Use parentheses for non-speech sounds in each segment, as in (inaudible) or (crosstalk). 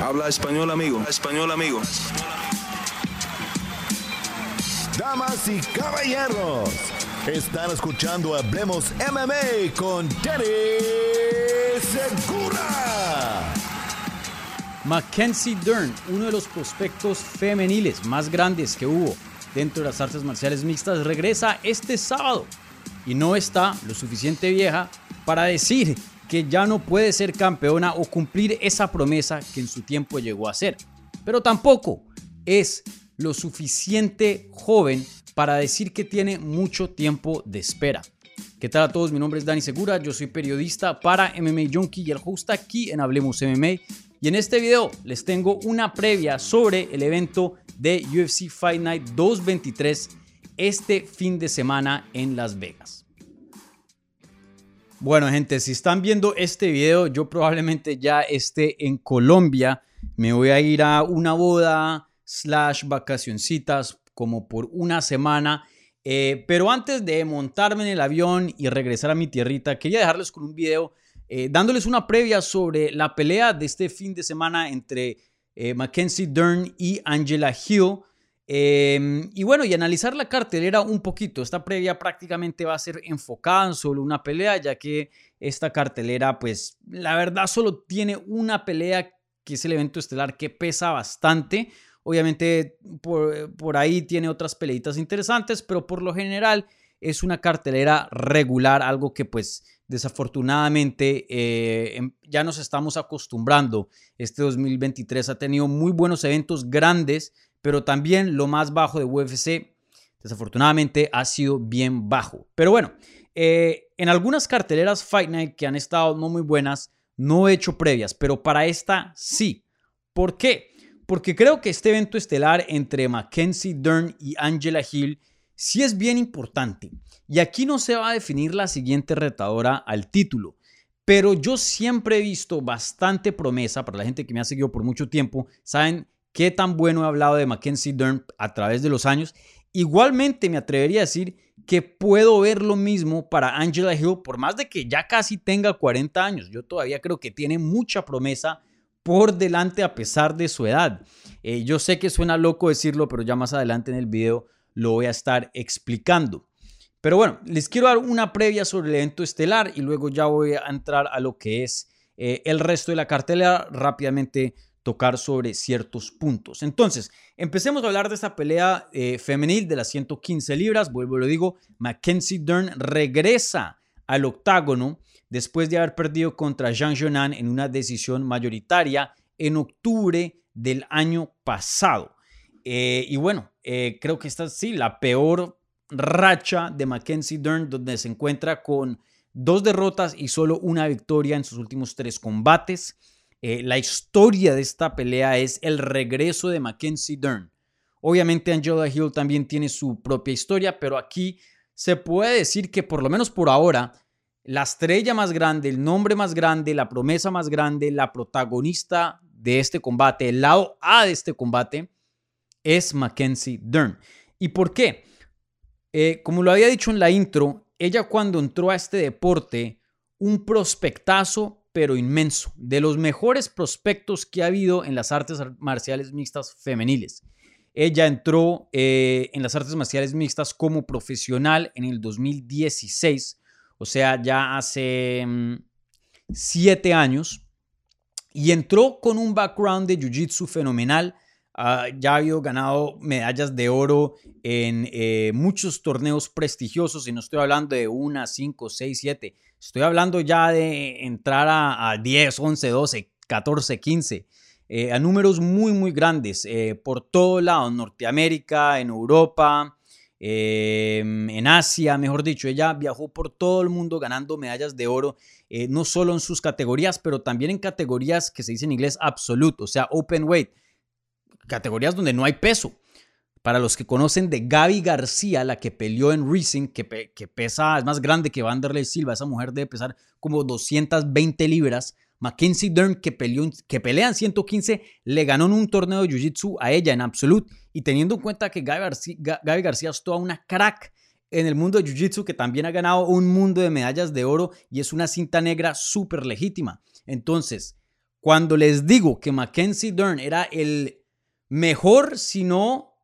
Habla español, amigo. Español, amigo. Damas y caballeros, están escuchando Hablemos MMA con Danny Segura. Mackenzie Dern, uno de los prospectos femeniles más grandes que hubo dentro de las artes marciales mixtas, regresa este sábado y no está lo suficiente vieja para decir que ya no puede ser campeona o cumplir esa promesa que en su tiempo llegó a ser. Pero tampoco es lo suficiente joven para decir que tiene mucho tiempo de espera. ¿Qué tal a todos? Mi nombre es Dani Segura, yo soy periodista para MMA Junkie y el host aquí en Hablemos MMA. Y en este video les tengo una previa sobre el evento de UFC Fight Night 223 este fin de semana en Las Vegas. Bueno, gente, si están viendo este video, yo probablemente ya esté en Colombia. Me voy a ir a una boda slash vacacioncitas como por una semana. Eh, pero antes de montarme en el avión y regresar a mi tierrita, quería dejarles con un video eh, dándoles una previa sobre la pelea de este fin de semana entre eh, Mackenzie Dern y Angela Hill. Em, y bueno, y analizar la cartelera un poquito. Esta previa prácticamente va a ser enfocada en solo una pelea, ya que esta cartelera, pues la verdad solo tiene una pelea que es el evento estelar que pesa bastante. Obviamente por, por ahí tiene otras peleitas interesantes, pero por lo general es una cartelera regular, algo que pues desafortunadamente eh, em, ya nos estamos acostumbrando. Este 2023 ha tenido muy buenos eventos grandes pero también lo más bajo de UFC, desafortunadamente, ha sido bien bajo. Pero bueno, eh, en algunas carteleras Fight Night que han estado no muy buenas, no he hecho previas, pero para esta sí. ¿Por qué? Porque creo que este evento estelar entre Mackenzie Dern y Angela Hill sí es bien importante. Y aquí no se va a definir la siguiente retadora al título. Pero yo siempre he visto bastante promesa para la gente que me ha seguido por mucho tiempo. Saben qué tan bueno he hablado de Mackenzie Dern a través de los años. Igualmente me atrevería a decir que puedo ver lo mismo para Angela Hill, por más de que ya casi tenga 40 años. Yo todavía creo que tiene mucha promesa por delante a pesar de su edad. Eh, yo sé que suena loco decirlo, pero ya más adelante en el video lo voy a estar explicando. Pero bueno, les quiero dar una previa sobre el evento estelar y luego ya voy a entrar a lo que es eh, el resto de la cartelera rápidamente tocar sobre ciertos puntos. Entonces, empecemos a hablar de esta pelea eh, femenil de las 115 libras. Vuelvo, lo digo, Mackenzie Dern regresa al octágono después de haber perdido contra Jean Jonan en una decisión mayoritaria en octubre del año pasado. Eh, y bueno, eh, creo que esta es sí la peor racha de Mackenzie Dern, donde se encuentra con dos derrotas y solo una victoria en sus últimos tres combates. Eh, la historia de esta pelea es el regreso de Mackenzie Dern. Obviamente Angela Hill también tiene su propia historia, pero aquí se puede decir que por lo menos por ahora, la estrella más grande, el nombre más grande, la promesa más grande, la protagonista de este combate, el lado A de este combate, es Mackenzie Dern. ¿Y por qué? Eh, como lo había dicho en la intro, ella cuando entró a este deporte, un prospectazo pero inmenso, de los mejores prospectos que ha habido en las artes marciales mixtas femeniles. Ella entró eh, en las artes marciales mixtas como profesional en el 2016, o sea, ya hace mm, siete años, y entró con un background de Jiu-Jitsu fenomenal. Ah, ya ha habido ganado medallas de oro en eh, muchos torneos prestigiosos, y no estoy hablando de una, cinco, seis, siete, Estoy hablando ya de entrar a, 10, 11, 12, 14, 15, a números muy, muy grandes eh, por todo lado, en Norteamérica, en Europa, em, en Asia, mejor dicho. Ella viajó por todo el mundo ganando medallas de oro, eh, no solo en sus categorías, pero también en categorías que se dice en inglés absoluto, o sea, open weight, categorías donde no hay peso. Para los que conocen de Gaby García, la que peleó en Racing, que, que pesa, es más grande que Vanderlei Silva, esa mujer debe pesar como 220 libras. Mackenzie Dern, que, peleó, que pelea en 115, le ganó en un torneo de Jiu-Jitsu a ella en Absolute. Y teniendo en cuenta que Gaby García, Gaby García es toda una crack en el mundo de Jiu-Jitsu, que también ha ganado un mundo de medallas de oro y es una cinta negra súper legítima. Entonces, cuando les digo que Mackenzie Dern era el mejor, si no,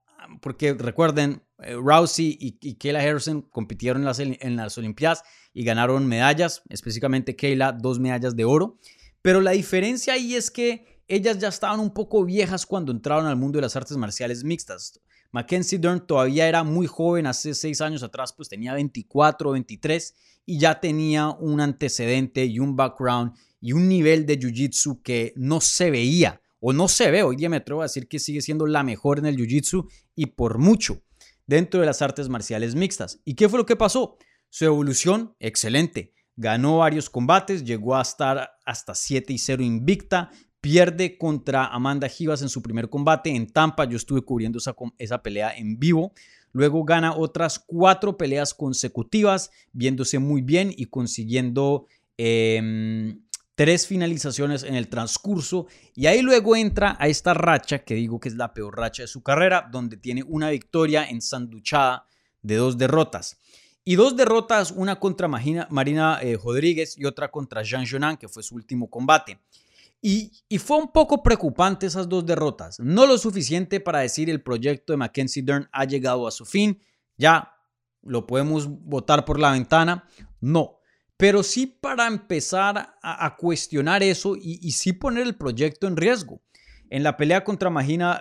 porque recuerden, eh, Rousey y, y Harrison compitieron en las, en las Olimpiadas y ganaron medallas, específicamente Kayla, dos medallas de oro. Pero la diferencia ahí es que ellas ya estaban un poco viejas cuando entraron al mundo de las artes marciales mixtas. Mackenzie Dern todavía era muy joven, hace seis años atrás pues tenía 24 o 23 y ya tenía un antecedente y un background y un nivel de jiu-jitsu que no se veía o no se ve. Hoy día me atrevo a decir que sigue siendo la mejor en el jiu-jitsu y por mucho dentro de las artes marciales mixtas. ¿Y qué fue lo que pasó? Su evolución, excelente. Ganó varios combates, llegó a estar hasta 7 y 0 invicta, pierde contra Amanda Givas en su primer combate en Tampa. Yo estuve cubriendo esa, esa pelea en vivo. Luego gana otras cuatro peleas consecutivas, viéndose muy bien y consiguiendo em, tres finalizaciones en el transcurso. Y ahí luego entra a esta racha, que digo que es la peor racha de su carrera, donde tiene una victoria ensanduchada de dos derrotas. Y dos derrotas, una contra Marina, eh, Rodríguez y otra contra Jean Jonan, que fue su último combate. Y, fue un poco preocupante esas dos derrotas. No lo suficiente para decir el proyecto de Mackenzie Dern ha llegado a su fin. Ya lo podemos votar por la ventana. No. Pero sí para empezar a, cuestionar eso y, sí poner el proyecto en riesgo. En la pelea contra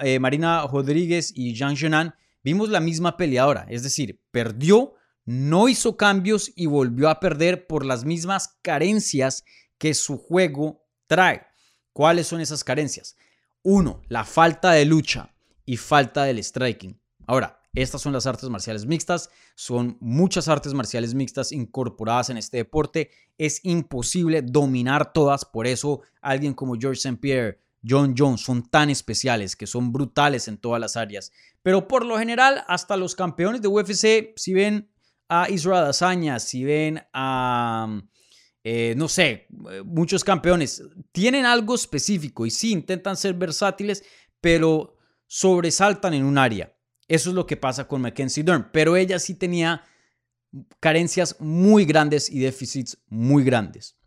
eh, Marina Rodríguez y Jean Genan vimos la misma peleadora. Es decir, perdió, no hizo cambios y volvió a perder por las mismas carencias que su juego trae. ¿Cuáles son esas carencias? Uno, la falta de lucha y falta del striking. Ahora, estas son las artes marciales mixtas, son muchas artes marciales mixtas incorporadas en este deporte. Es imposible dominar todas, por eso alguien como George St. Pierre, John Jones son tan especiales, que son brutales en todas las áreas. Pero por lo general, hasta los campeones de UFC, si ven a Israel Azaña, si ven a eh, no sé, muchos campeones tienen algo específico y sí intentan ser versátiles, pero sobresaltan en un área. Eso es lo que pasa con Mackenzie Dern, pero ella sí tenía carencias muy grandes y déficits muy grandes.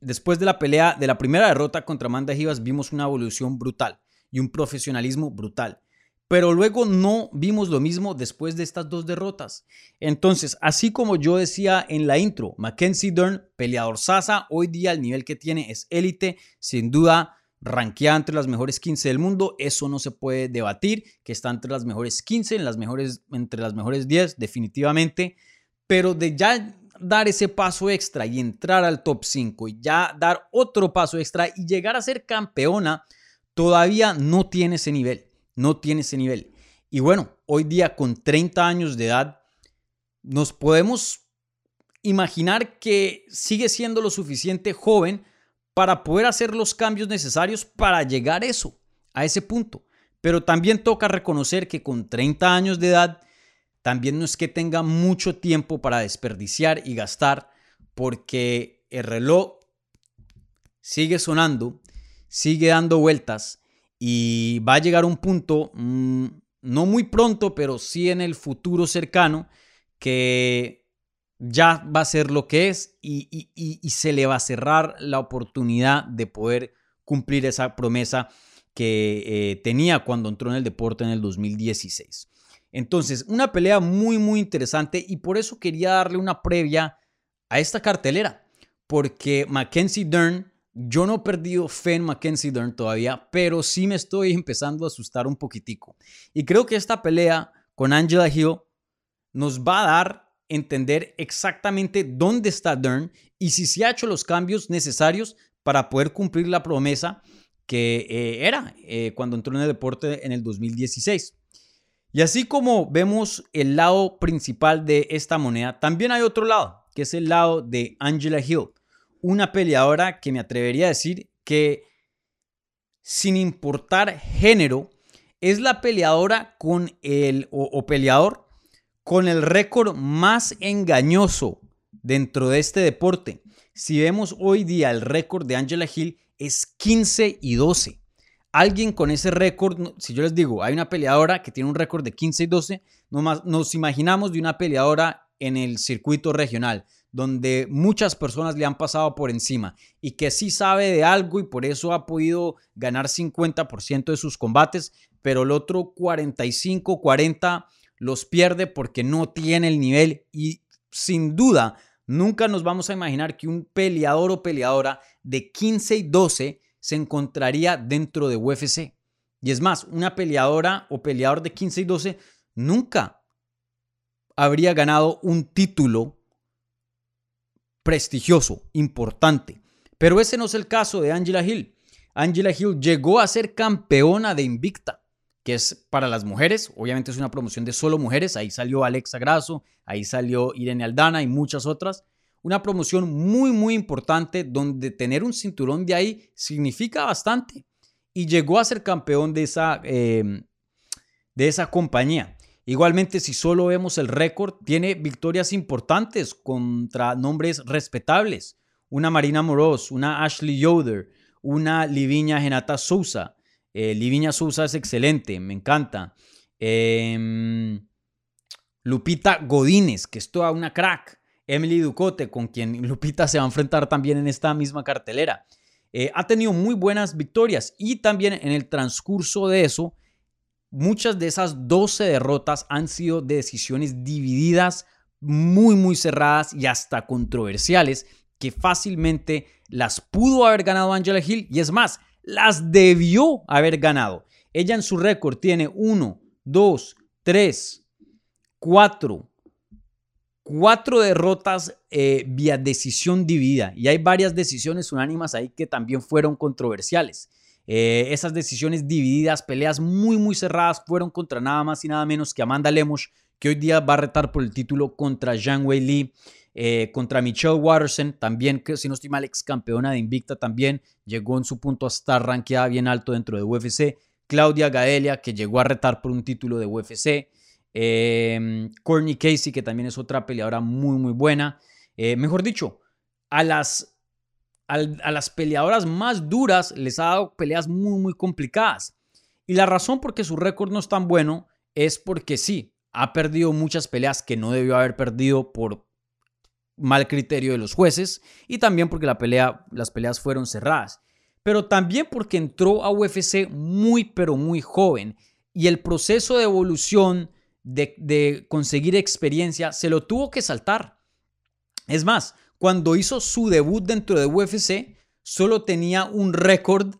Después de la pelea, de la primera derrota contra Amanda Givas, vimos una evolución brutal y un profesionalismo brutal. Pero luego no vimos lo mismo después de estas dos derrotas. Entonces, así como yo decía en la intro, Mackenzie Dern, peleador Sasa, hoy día el nivel que tiene es élite, sin duda ranqueada entre las mejores 15 del mundo, eso no se puede debatir, que está entre las mejores 15, en las mejores, entre las mejores 10, definitivamente, pero de ya dar ese paso extra y entrar al top 5 y ya dar otro paso extra y llegar a ser campeona, todavía no tiene ese nivel no tiene ese nivel. Y bueno, hoy día con 30 años de edad, nos podemos imaginar que sigue siendo lo suficiente joven para poder hacer los cambios necesarios para llegar a eso, a ese punto. Pero también toca reconocer que con 30 años de edad, también no es que tenga mucho tiempo para desperdiciar y gastar, porque el reloj sigue sonando, sigue dando vueltas y va a llegar un punto, mm, no muy pronto, pero sí en el futuro cercano, que ya va a ser lo que es y, se le va a cerrar la oportunidad de poder cumplir esa promesa que eh, tenía cuando entró en el deporte en el 2016. Entonces, una pelea muy, muy interesante y por eso quería darle una previa a esta cartelera, porque Mackenzie Dern yo no he perdido fe en Mackenzie Dern todavía, pero sí me estoy (laughs) empezando a asustar un poquitico. Y creo que esta pelea con Angela Hill nos va a dar entender exactamente dónde está Dern y si se ha hecho los cambios necesarios para poder cumplir la promesa que eh, era eh, cuando entró en el deporte en el 2016. Y así como vemos el lado principal de esta moneda, también hay otro lado, que es el lado de Angela Hill una peleadora que me atrevería a decir que sin importar género, es la peleadora con el, o, peleador con el récord más engañoso dentro de este deporte. Si vemos hoy día el récord de Angela Hill es 15 y 12. Alguien con ese récord, si yo les digo, hay una peleadora que tiene un récord de 15 y 12, nomás nos imaginamos de una peleadora en el circuito regional. donde muchas personas le han pasado por encima y que sí sabe de algo y por eso ha podido ganar 50% de sus combates, pero el otro 45, 40 los pierde porque no tiene el nivel y sin duda nunca nos vamos a imaginar que un peleador o peleadora de 15 y 12 se encontraría dentro de UFC. Y es más, una peleadora o peleador de 15 y 12 nunca habría ganado un título prestigioso, importante. Pero ese no es el caso de Angela Hill. Angela Hill llegó a ser campeona de Invicta, que es para las mujeres, obviamente es una promoción de solo mujeres, ahí salió Alexa Grasso, ahí salió Irene Aldana y muchas otras. Una promoción muy, muy importante donde tener un cinturón de ahí significa bastante. Y llegó a ser campeón de esa, eh, de esa compañía. Igualmente, si solo vemos el récord, tiene victorias importantes contra nombres respetables. Una Marina Moros, una Ashley Yoder, una Liviña Genata Sousa. Eh, Liviña Sousa es excelente, me encanta. Em, Lupita Godínez, que es toda una crack. Emily Ducote, con quien (laughs) Lupita se va a enfrentar también en esta misma cartelera. Eh, ha tenido muy buenas victorias y también en el transcurso de eso, muchas de esas 12 derrotas han sido decisiones divididas, muy, muy cerradas y hasta controversiales, que fácilmente las pudo haber ganado Angela Hill y es más, las debió haber ganado. Ella en su récord tiene 1, 2, 3, 4, cuatro derrotas eh, vía decisión dividida y hay varias decisiones unánimas ahí que también fueron controversiales. Eh, esas decisiones divididas, peleas muy muy cerradas fueron contra nada más y nada menos que Amanda Lemos, que hoy día va a retar por el título contra Zhang Wei Li. Eh, contra Michelle Watterson, también, que si no estoy mal, ex campeona de Invicta también, llegó en su punto a estar rankeada bien alto dentro de UFC. Claudia Gaelia, que llegó a retar por un título de UFC. Eh, Courtney Casey, que también es otra peleadora muy, muy buena. Eh, mejor dicho, a las, a, las peleadoras más duras les ha dado peleas muy, muy complicadas. Y la razón por que su récord no es tan bueno es porque sí, ha perdido muchas peleas que no debió haber perdido por mal criterio de los jueces y también porque la pelea, las peleas fueron cerradas. Pero también porque entró a UFC muy, pero muy joven y el proceso de evolución de, conseguir experiencia, se lo tuvo que saltar. Es más, cuando hizo su debut dentro de UFC, solo tenía un récord,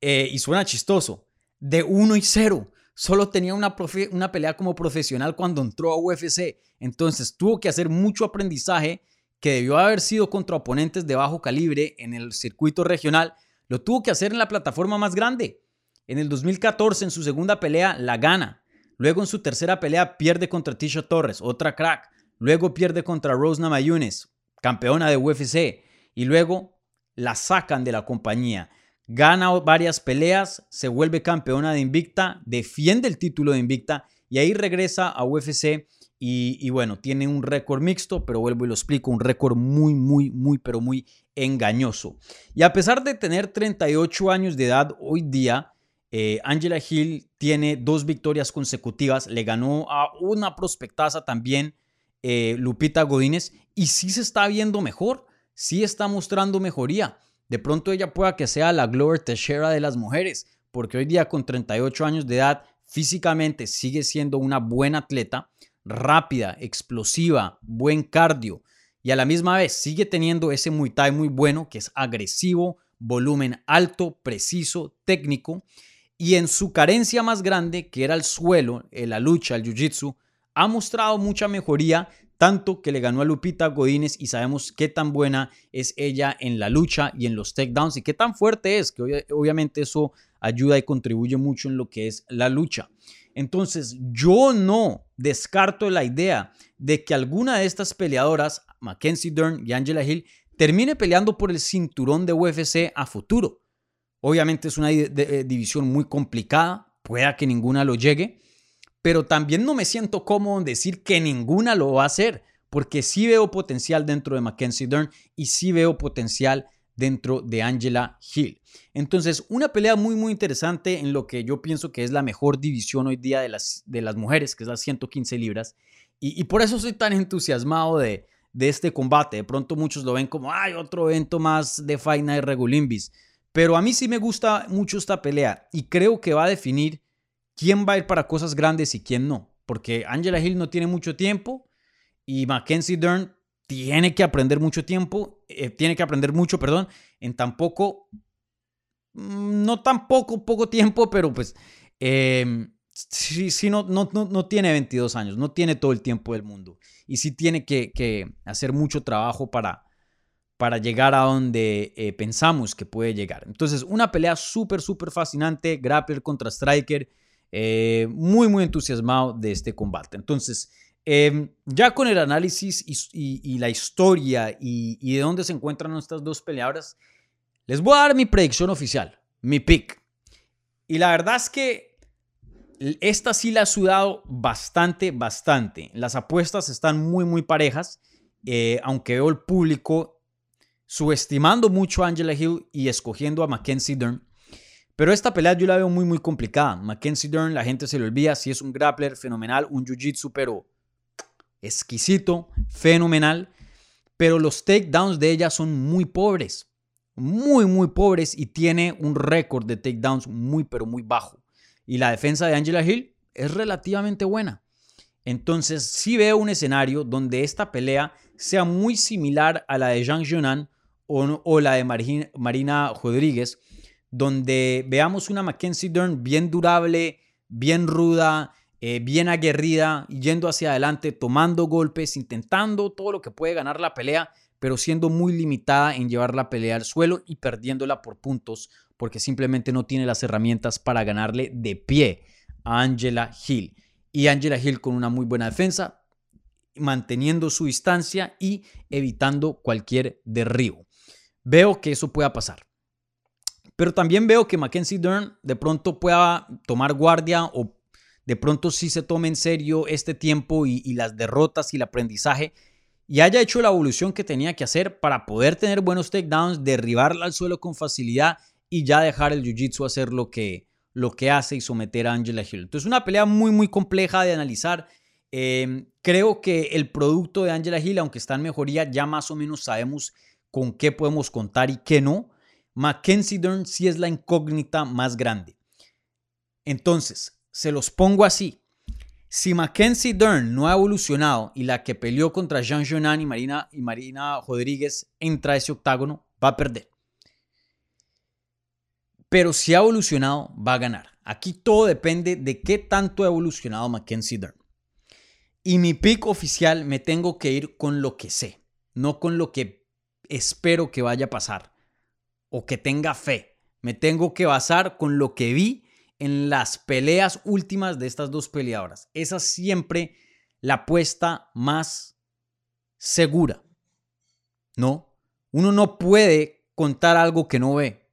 eh, y suena chistoso, de 1 y 0. Solo tenía una, una pelea como profesional cuando entró a UFC. Entonces tuvo que hacer mucho aprendizaje que debió haber sido contra oponentes de bajo calibre en el circuito regional. Lo tuvo que hacer en la plataforma más grande. En el 2014, en su segunda pelea, la gana. Luego en su tercera pelea pierde contra Tisha Torres, otra crack. Luego pierde contra Rose Namajunas, campeona de UFC. Y luego la sacan de la compañía. Gana varias peleas, se vuelve campeona de Invicta, defiende el título de Invicta y ahí regresa a UFC y, bueno, tiene un récord mixto, pero vuelvo y lo explico, un récord muy, muy, muy, pero muy engañoso. Y a pesar de tener 38 años de edad hoy día, eh, Angela Hill tiene dos victorias consecutivas, le ganó a una prospectaza también, eh, Lupita Godínez, y sí se está viendo mejor, sí está mostrando mejoría. De pronto ella pueda que sea la Glover Teixeira de las mujeres, porque hoy día con 38 años de edad físicamente sigue siendo una buena atleta, rápida, explosiva, buen cardio, y a la misma vez sigue teniendo ese Muay Thai muy bueno, que es agresivo, volumen alto, preciso, técnico y en su carencia más grande, que era el suelo, eh, la lucha, el jiu-jitsu, ha mostrado mucha mejoría, tanto que le ganó a Lupita Godínez y sabemos qué tan buena es ella en la lucha y en los takedowns y qué tan fuerte es, que obviamente eso ayuda y contribuye mucho en lo que es la lucha. Entonces, yo no descarto la idea de que alguna de estas peleadoras, Mackenzie Dern y Angela Hill, termine peleando por el cinturón de UFC a futuro. Obviamente es una eh, división muy complicada, pueda que ninguna lo llegue, pero también no me siento cómodo en decir que ninguna lo va a hacer, porque sí veo potencial dentro de Mackenzie Dern y sí veo potencial dentro de Angela Hill. Entonces, una pelea muy, muy interesante en lo que yo pienso que es la mejor división hoy día de las, de las mujeres, que es las 115 libras. Y, por eso soy tan entusiasmado de, de este combate. De pronto muchos lo ven como, ay, otro evento más de Fight Night Regulimbis. Pero a mí sí me gusta mucho esta pelea y creo que va a definir quién va a ir para cosas grandes y quién no. Porque Angela Hill no tiene mucho tiempo y Mackenzie Dern tiene que aprender mucho tiempo, eh, tiene que aprender mucho, perdón, en tan poco, mm, no tan poco, poco tiempo, pero pues eh, sí, sí no, no, no, tiene 22 años, no tiene todo el tiempo del mundo y sí tiene que, hacer mucho trabajo para, para llegar a donde eh, pensamos que puede llegar. Entonces, una pelea súper, súper fascinante, grappler contra striker, eh, muy, muy entusiasmado de este combate. Entonces, em, ya con el análisis y, la historia y, y de dónde se encuentran estas dos peleadoras, les voy a dar mi predicción oficial, mi pick. Y la verdad es que esta sí la ha sudado bastante, bastante. Las apuestas están muy, muy parejas, eh, aunque veo el público subestimando mucho a Angela Hill y escogiendo a Mackenzie Dern. Pero esta pelea yo la veo muy, muy complicada. Mackenzie Dern, la gente se le olvida, si es un grappler fenomenal, un jiu-jitsu, pero exquisito, fenomenal. Pero los takedowns de ella son muy pobres. Muy, muy pobres y tiene un récord de takedowns muy, pero muy bajo. Y la defensa de Angela Hill es relativamente buena. Entonces, sí veo un escenario donde esta pelea sea muy similar a la de Zhang Yunan o, la de Marina Rodríguez, donde veamos una Mackenzie Dern bien durable, bien ruda, eh, bien aguerrida, yendo hacia adelante, tomando golpes, intentando todo lo que puede ganar la pelea, pero siendo muy limitada en llevar la pelea al suelo y perdiéndola por puntos porque simplemente no tiene las herramientas para ganarle de pie a Angela Hill. Y Angela Hill con una muy buena defensa, manteniendo su distancia y evitando cualquier derribo. Veo que eso pueda pasar. Pero también veo que Mackenzie Dern de pronto pueda tomar guardia o de pronto sí se tome en serio este tiempo y, las derrotas y el aprendizaje y haya hecho la evolución que tenía que hacer para poder tener buenos takedowns, derribarla al suelo con facilidad y ya dejar el jiu-jitsu hacer lo que, lo que hace y someter a Angela Hill. Entonces, una pelea muy, muy compleja de analizar. Em, creo que el producto de Angela Hill, aunque está en mejoría, ya más o menos sabemos con qué podemos contar y qué no. Mackenzie Dern sí es la incógnita más grande. Entonces, se los pongo así. Si Mackenzie Dern no ha evolucionado y la que peleó contra Jean Jonan y Marina, y Marina Rodríguez entra a ese octágono, va a perder. Pero si ha evolucionado, va a ganar. Aquí todo depende de qué tanto ha evolucionado Mackenzie Dern. Y mi pick oficial me tengo que ir con lo que sé, no con lo que espero que vaya a pasar o que tenga fe. Me tengo que basar con lo que vi en las peleas últimas de estas dos peleadoras. Esa es siempre la apuesta más segura. ¿No? Uno no puede contar algo que no ve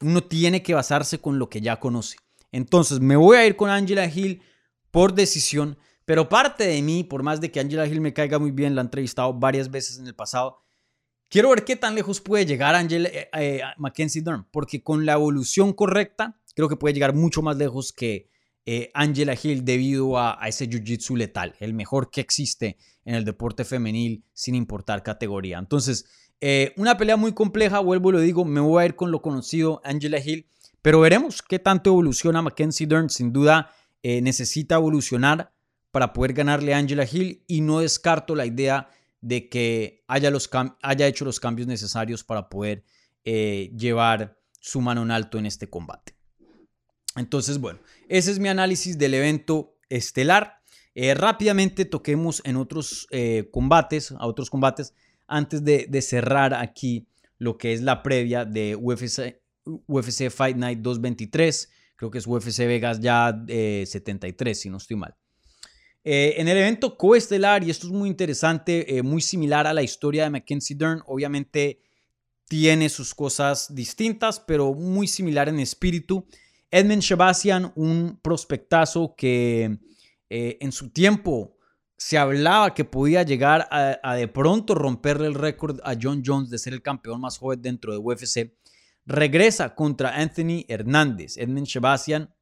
uno tiene que basarse con lo que ya conoce. Entonces me voy a ir con Angela Hill por decisión, pero parte de mí, por más de que Angela Hill me caiga muy bien, la he entrevistado varias veces en el pasado, quiero ver qué tan lejos puede llegar Angela, eh, eh, Mackenzie Dern, porque con la evolución correcta, creo que puede llegar mucho más lejos que eh, Angela Hill debido a, a ese jiu-jitsu letal, el mejor que existe en el deporte femenil sin importar categoría. Entonces, eh, una pelea muy compleja, vuelvo y lo digo, me voy a ir con lo conocido Angela Hill, pero veremos qué tanto evoluciona Mackenzie Dern. Sin duda eh, necesita evolucionar para poder ganarle a Angela Hill y no descarto la idea de que haya, los haya hecho los cambios necesarios para poder eh, llevar su mano en alto en este combate. Entonces, bueno, ese es mi análisis del evento estelar. rápidamente toquemos en otros combates, a otros combates antes de, cerrar aquí lo que es la previa de UFC, UFC Fight Night 223. Creo que es UFC Vegas ya 73, si no estoy mal. Eh, en el evento coestelar, y esto es muy interesante, eh, muy similar a la historia de Mackenzie Dern, obviamente tiene sus cosas distintas, pero muy similar en espíritu. Edmund Shabasian, un prospectazo que eh, en su tiempo se hablaba que podía llegar a, de pronto romperle el récord a John Jones de ser el campeón más joven dentro de UFC. Regresa contra Anthony Hernández, Edmund Shabasian.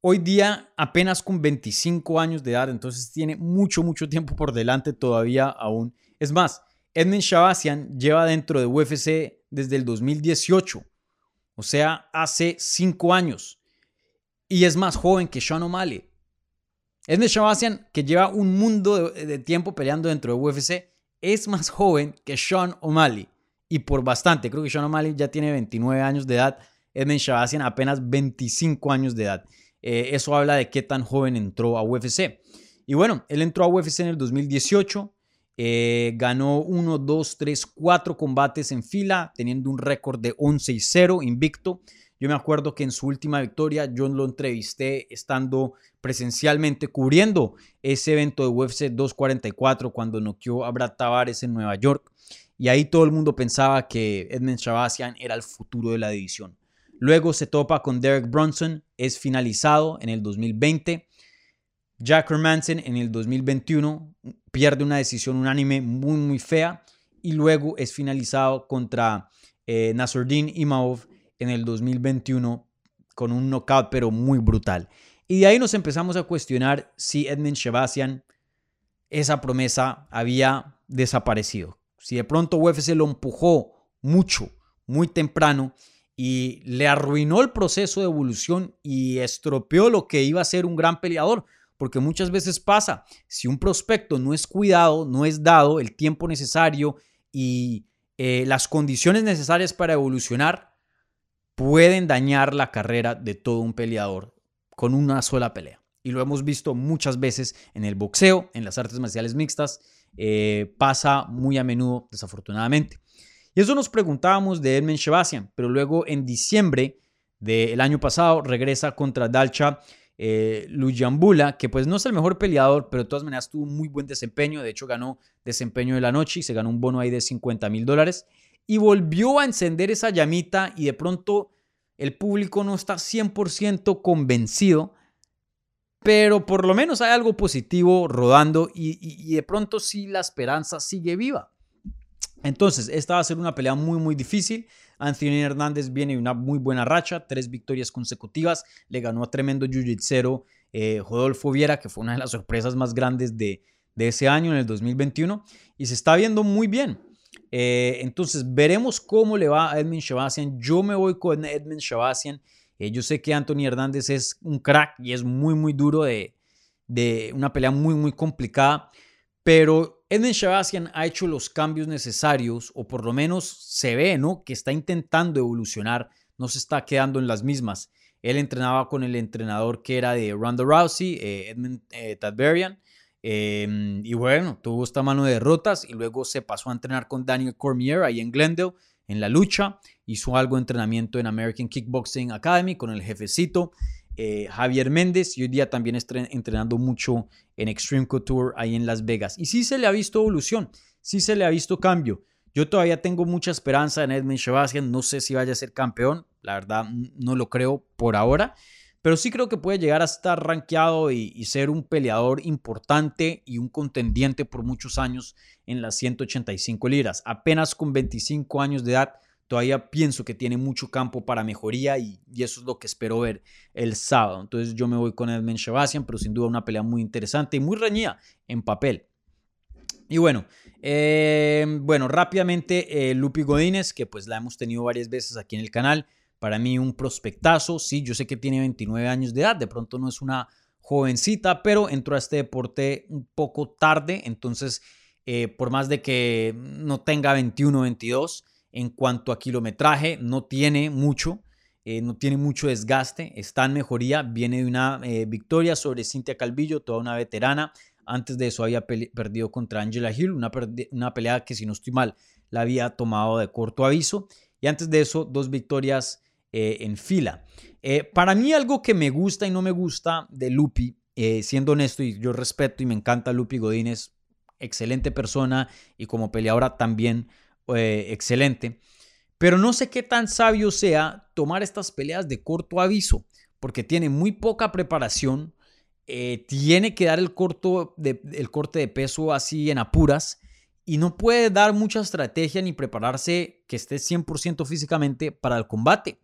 Hoy día apenas con 25 años de edad, entonces tiene mucho, mucho tiempo por delante todavía aún. Es más, Edmund Shabasian lleva dentro de UFC desde el 2018, o sea, hace 5 años. Y es más joven que Sean O'Malley. Edmund Shabasian, que lleva un mundo de, tiempo peleando dentro de UFC, es más joven que Sean O'Malley. Y por bastante, creo que Sean O'Malley ya tiene 29 años de edad, Edmund Shabasian apenas 25 años de edad. Eh, eso habla de qué tan joven entró a UFC. Y bueno, él entró a UFC en el 2018, eh, ganó 1, 2, 3, 4 combates en fila, teniendo un récord de 11 y 0, invicto. Yo me acuerdo que en su última victoria yo lo entrevisté estando presencialmente cubriendo ese evento de UFC 244 cuando noqueó a Brad Tavares en Nueva York. Y ahí todo el mundo pensaba que Edmund Shabasian era el futuro de la división. Luego se topa con Derek Bronson, es finalizado en el 2020. Jack Hermanson en el 2021 pierde una decisión unánime muy, muy fea. Y luego es finalizado contra eh, Nasruddin en el 2021 con un knockout pero muy brutal. Y de ahí nos empezamos a cuestionar si Edmund Shabasian, esa promesa, había desaparecido. Si de pronto UFC lo empujó mucho, muy temprano y le arruinó el proceso de evolución y estropeó lo que iba a ser un gran peleador. Porque muchas veces pasa, si un prospecto no es cuidado, no es dado el tiempo necesario y eh, las condiciones necesarias para evolucionar, pueden dañar la carrera de todo un peleador con una sola pelea. Y lo hemos visto muchas veces en el boxeo, en las artes marciales mixtas, eh, pasa muy a menudo, desafortunadamente. Y eso nos preguntábamos de Edmund Shabasian, pero luego en diciembre del año pasado regresa contra Dalcha eh, Lujambula, que pues no es el mejor peleador, pero de todas maneras tuvo muy buen desempeño. De hecho, ganó desempeño de la noche y se ganó un bono ahí de 50 mil dólares. Y volvió a encender esa llamita y de pronto el público no está 100% convencido, pero por lo menos hay algo positivo rodando y, y de pronto sí la esperanza sigue viva. Entonces, esta va a ser una pelea muy, muy difícil. Anthony Hernández viene de una muy buena racha, tres victorias consecutivas. Le ganó a tremendo jiu-jitsu eh, Rodolfo Viera, que fue una de las sorpresas más grandes de, ese año, en el 2021. Y se está viendo muy bien. Eh, entonces, veremos cómo le va a Edmund Shabasian. Yo me voy con Edmund Shabasian. Eh, yo sé que Anthony Hernández es un crack y es muy, muy duro de, de una pelea muy, muy complicada. Pero Edmund Shabasian ha hecho los cambios necesarios, o por lo menos se ve, ¿no? Que está intentando evolucionar, no se está quedando en las mismas. Él entrenaba con el entrenador que era de Ronda Rousey, eh, Edmund eh, em, y bueno, tuvo esta mano de derrotas y luego se pasó a entrenar con Daniel Cormier ahí en Glendale, en la lucha. Hizo algo de entrenamiento en American Kickboxing Academy con el jefecito. Eh, Javier Méndez y hoy día también está entrenando mucho en Extreme Couture ahí en Las Vegas. Y sí se le ha visto evolución, sí se le ha visto cambio. Yo todavía tengo mucha esperanza en Edmund Shabasian, no sé si vaya a ser campeón, la verdad no lo creo por ahora, pero sí creo que puede llegar a estar rankeado y, y ser un peleador importante y un contendiente por muchos años en las 185 libras. Apenas con 25 años de edad, todavía pienso que tiene mucho campo para mejoría y, eso es lo que espero ver el sábado. Entonces yo me voy con Edmund Shabasian, pero sin duda una pelea muy interesante y muy reñida en papel. Y bueno, eh, bueno, rápidamente eh, Lupi Godínez, que pues la hemos tenido varias veces aquí en el canal. Para mí un prospectazo, sí, yo sé que tiene 29 años de edad, de pronto no es una jovencita, pero entró a este deporte un poco tarde, entonces eh, por más de que no tenga 21 o 22, en cuanto a kilometraje, no tiene mucho, eh, no tiene mucho desgaste, está en mejoría, viene de una eh, victoria sobre Cintia Calvillo, toda una veterana. Antes de eso había perdido contra Angela Hill, una, pelea que si no estoy mal la había tomado de corto aviso. Y antes de eso, dos victorias eh, en fila. para mí algo que me gusta y no me gusta de Lupi, siendo honesto y yo respeto y me encanta Lupi Godínez, excelente persona y como peleadora también eh, excelente. Pero no sé qué tan sabio sea tomar estas peleas de corto aviso, porque tiene muy poca preparación, eh, tiene que dar el, corto de, el corte de peso así en apuras y no puede dar mucha estrategia ni prepararse que esté 100% físicamente para el combate.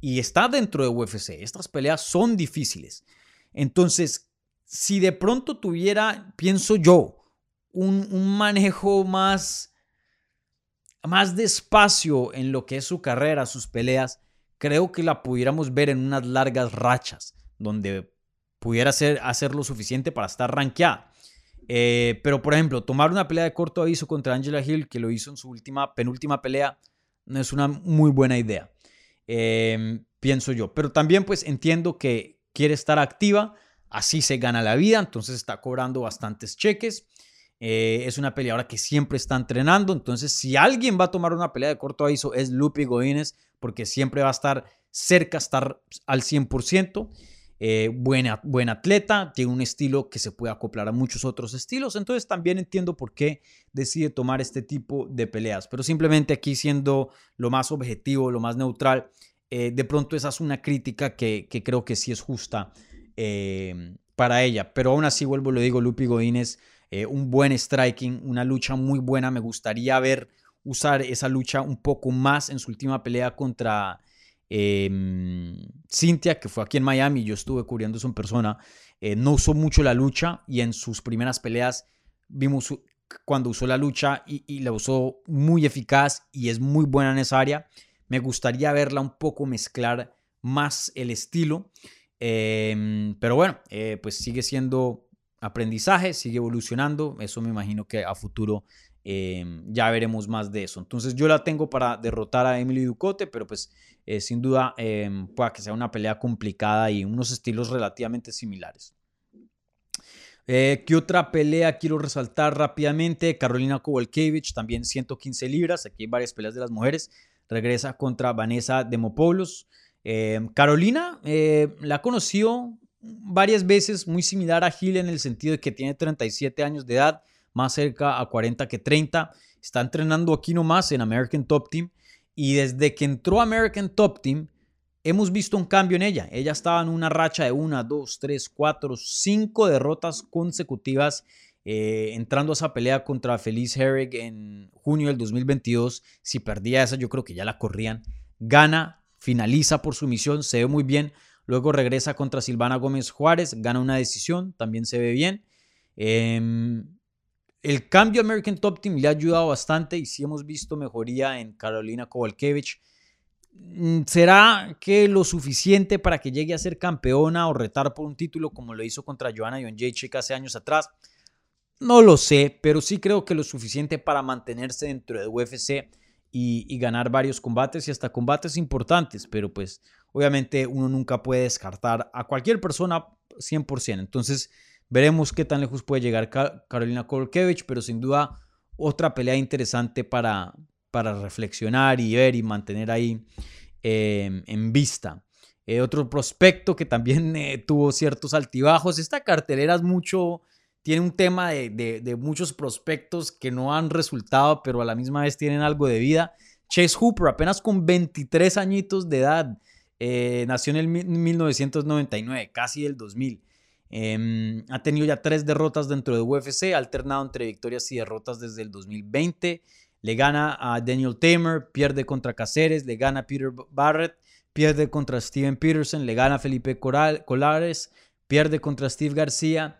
y está dentro de UFC. Estas peleas son difíciles. Entonces, si de pronto tuviera, pienso yo, un, un manejo más, más despacio en lo que es su carrera, sus peleas, creo que la pudiéramos ver en unas largas rachas, donde pudiera ser, hacer lo suficiente para estar rankeada. Eh, pero, por ejemplo, tomar una pelea de corto aviso contra Angela Hill, que lo hizo en su última, penúltima pelea, no es una muy buena idea, em, pienso yo. Pero también, pues, entiendo que quiere estar activa, así se gana la vida, entonces está cobrando bastantes cheques. Eh, es una peleadora que siempre está entrenando, entonces si alguien va a tomar una pelea de corto aviso es Lupi Godínez, porque siempre va a estar cerca, estar al 100%. Eh, buena, buen atleta, tiene un estilo que se puede acoplar a muchos otros estilos, entonces también entiendo por qué decide tomar este tipo de peleas, pero simplemente aquí siendo lo más objetivo, lo más neutral, eh, de pronto esa es una crítica que, creo que sí es justa para ella, pero aún así vuelvo, lo digo, Lupi Godínez, un buen striking, una lucha muy buena, me gustaría ver usar esa lucha un poco más en su última pelea contra Em, Cintia, que fue aquí en Miami, yo estuve cubriendo eso en persona, eh, no usó mucho la lucha y en sus primeras peleas vimos cuando usó la lucha y, la usó muy eficaz y es muy buena en esa área. Me gustaría verla un poco mezclar más el estilo. Em, pero bueno, eh, pues sigue siendo aprendizaje, sigue evolucionando. Eso me imagino que a futuro Em, ya veremos más de eso. Entonces yo la tengo para derrotar a Emily Ducote, pero pues eh, sin duda eh, pueda que sea una pelea complicada y unos estilos relativamente similares. Eh, ¿Qué otra pelea quiero resaltar rápidamente? Carolina Kowalkiewicz, también 115 libras. Aquí hay varias peleas de las mujeres. Regresa contra Vanessa Demopoulos. Em, Carolina la conoció varias veces, muy similar a Gil en el sentido de que tiene 37 años de edad más cerca a 40 que 30. Está entrenando aquí nomás en American Top Team. Y desde que entró American Top Team, hemos visto un cambio en ella. Ella estaba en una racha de una, dos, tres, cuatro, cinco derrotas consecutivas. Eh, entrando a esa pelea contra Felice Herrig en junio del 2022. Si perdía esa, yo creo que ya la corrían. Gana, finaliza por su misión, se ve muy bien. Luego regresa contra Silvana Gómez Juárez, gana una decisión, también se ve bien. Eh, el cambio American Top Team le ha ayudado bastante y sí hemos visto mejoría en Carolina Kowalkiewicz. Mm, ¿Será que lo suficiente para que llegue a ser campeona o retar por un título como lo hizo contra Joanna Jędrzejczyk hace años atrás? No lo sé, pero sí creo que lo suficiente para mantenerse dentro de UFC y, ganar varios combates y hasta combates importantes, pero pues obviamente uno nunca puede descartar a cualquier persona 100%. Entonces, Veremos qué tan lejos puede llegar Carolina Kolkevich, pero sin duda otra pelea interesante para, para reflexionar y ver y mantener ahí em, en vista. Eh, otro prospecto que también eh, tuvo ciertos altibajos. Esta cartelera es mucho, tiene un tema de, muchos prospectos que no han resultado, pero a la misma vez tienen algo de vida. Chase Hooper, apenas con 23 añitos de edad, eh, nació en el 1999, casi el 2000. Em, ha tenido ya tres derrotas dentro de UFC, ha alternado entre victorias y derrotas desde el 2020. Le gana a Daniel Tamer, pierde contra Caceres, le gana a Peter Barrett, pierde contra Steven Peterson, le gana a Felipe Colares, pierde contra Steve García.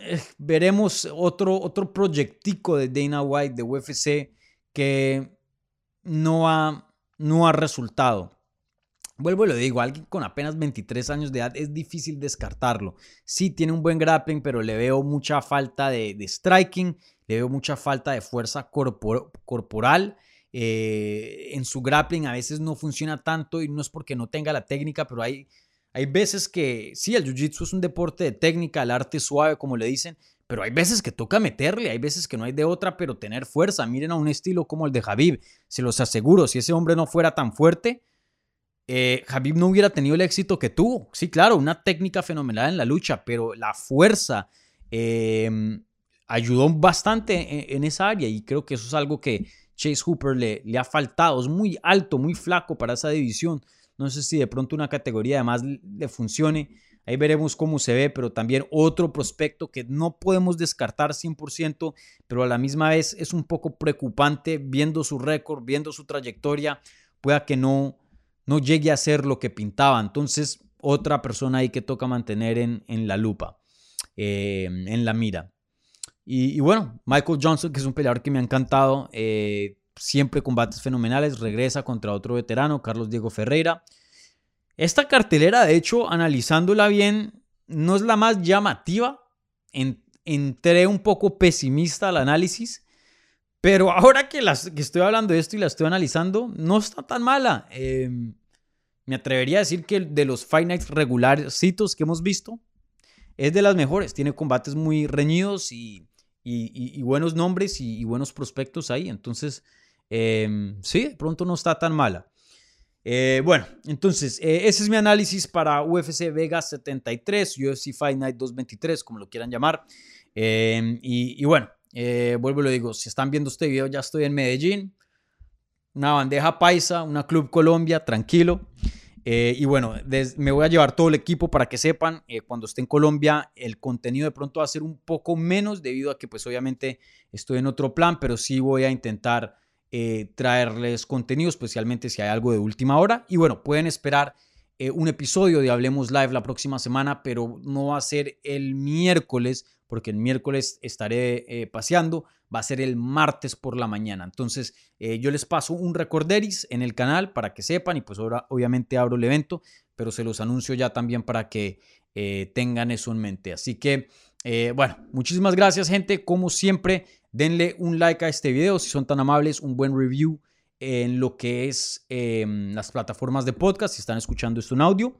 Eh, veremos otro, otro proyectico de Dana White de UFC que no ha, no ha resultado. Vuelvo y lo digo, alguien con apenas 23 años de edad es difícil descartarlo. Sí, tiene un buen grappling, pero le veo mucha falta de, striking, le veo mucha falta de fuerza corporal. Eh, en su grappling a veces no funciona tanto y no es porque no tenga la técnica, pero hay, hay veces que sí, el jiu-jitsu es un deporte de técnica, el arte suave, como le dicen, pero hay veces que toca meterle, hay veces que no hay de otra, pero tener fuerza. Miren a un estilo como el de Javib, se los aseguro, si ese hombre no fuera tan fuerte, eh, no hubiera tenido el éxito que tuvo. Sí, claro, una técnica fenomenal en la lucha, pero la fuerza em, ayudó bastante en, esa área y creo que eso es algo que Chase Hooper le, le ha faltado. Es muy alto, muy flaco para esa división. No sé si de pronto una categoría además le funcione. Ahí veremos cómo se ve, pero también otro prospecto que no podemos descartar 100%, pero a la misma vez es un poco preocupante viendo su récord, viendo su trayectoria. Pueda que no, no llegue a ser lo que pintaba. Entonces, otra persona ahí que toca mantener en, la lupa, eh, en la mira. Y, bueno, Michael Johnson, que es un peleador que me ha encantado, eh, siempre combates fenomenales, regresa contra otro veterano, Carlos Diego Ferreira. Esta cartelera, de hecho, analizándola bien, no es la más llamativa. entré un poco pesimista al análisis, pero (laughs) ahora que, las, que estoy hablando de esto y la estoy analizando, no está tan mala. Em, me atrevería a decir que de los Fight Nights regularcitos que hemos visto, es de las mejores. Tiene combates muy reñidos y, buenos nombres y, buenos prospectos ahí. Entonces, em, sí, pronto no está tan mala. Eh, bueno, entonces, eh, ese es mi análisis para UFC Vegas 73, UFC Fight Night 223, como lo quieran llamar. Em, y, bueno, eh, vuelvo y lo digo, si están viendo este video, ya estoy en Medellín. Una bandeja paisa, una Club Colombia, tranquilo. y bueno, me voy a llevar todo el equipo para que sepan, cuando esté en Colombia, el contenido de pronto va a ser un poco menos debido a que pues obviamente estoy en otro plan, pero sí voy a intentar eh, traerles contenido, especialmente si hay algo de última hora. Y bueno, pueden esperar eh, un episodio de Hablemos Live la próxima semana, pero no va a ser el miércoles, porque el miércoles estaré eh, paseando, va a ser el martes por la mañana. Entonces, yo les paso un recorderis en el canal para que sepan y pues ahora obviamente abro el evento, pero se los anuncio ya también para que tengan eso en mente. Así que, bueno, muchísimas gracias gente, como siempre. Denle un like a este video si son tan amables, un buen review en lo que es em, las plataformas de podcast si están escuchando esto en audio.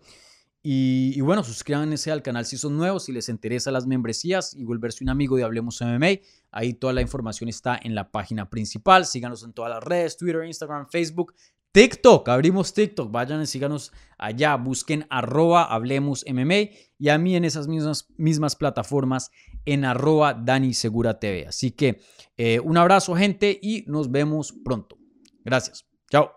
Y, bueno, suscríbanse al canal si son nuevos, si les interesa las membresías y volverse un amigo de Hablemos MMA. Ahí toda la información está en la página principal. Síganos en todas las redes, Twitter, Instagram, Facebook, TikTok. Abrimos TikTok. Vayan y síganos allá. Busquen arroba Hablemos MMA y a mí en esas mismas, mismas plataformas en arroba Dani Segura TV. Así que eh, un abrazo gente y nos vemos pronto. Gracias. Chao.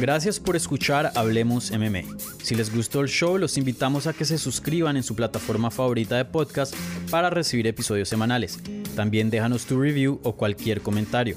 Gracias por escuchar Hablemos MMA. Si les gustó el show, los invitamos a que se suscriban en su plataforma favorita de podcast para recibir episodios semanales. También déjanos tu review o cualquier comentario.